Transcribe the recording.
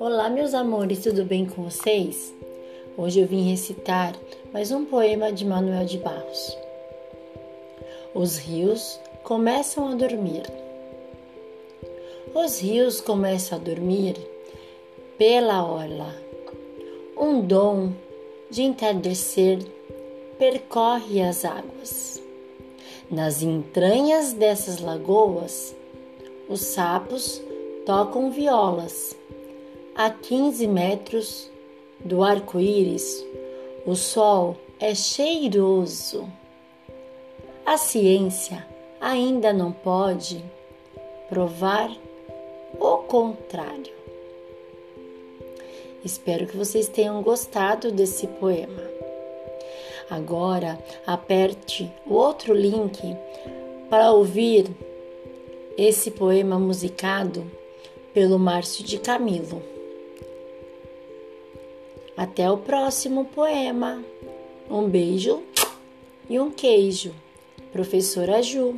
Olá, meus amores, tudo bem com vocês? Hoje eu vim recitar mais um poema de Manuel de Barros. Os rios começam a dormir. Os rios começam a dormir pela orla. Um dom de entardecer percorre as águas. Nas entranhas dessas lagoas, os sapos tocam violas. A 15 metros do arco-íris, o sol é cheiroso. A ciência ainda não pode provar o contrário. Espero que vocês tenham gostado desse poema. Agora aperte o outro link para ouvir esse poema musicado pelo Márcio de Camilo. Até o próximo poema. Um beijo e um queijo. Professora Ju.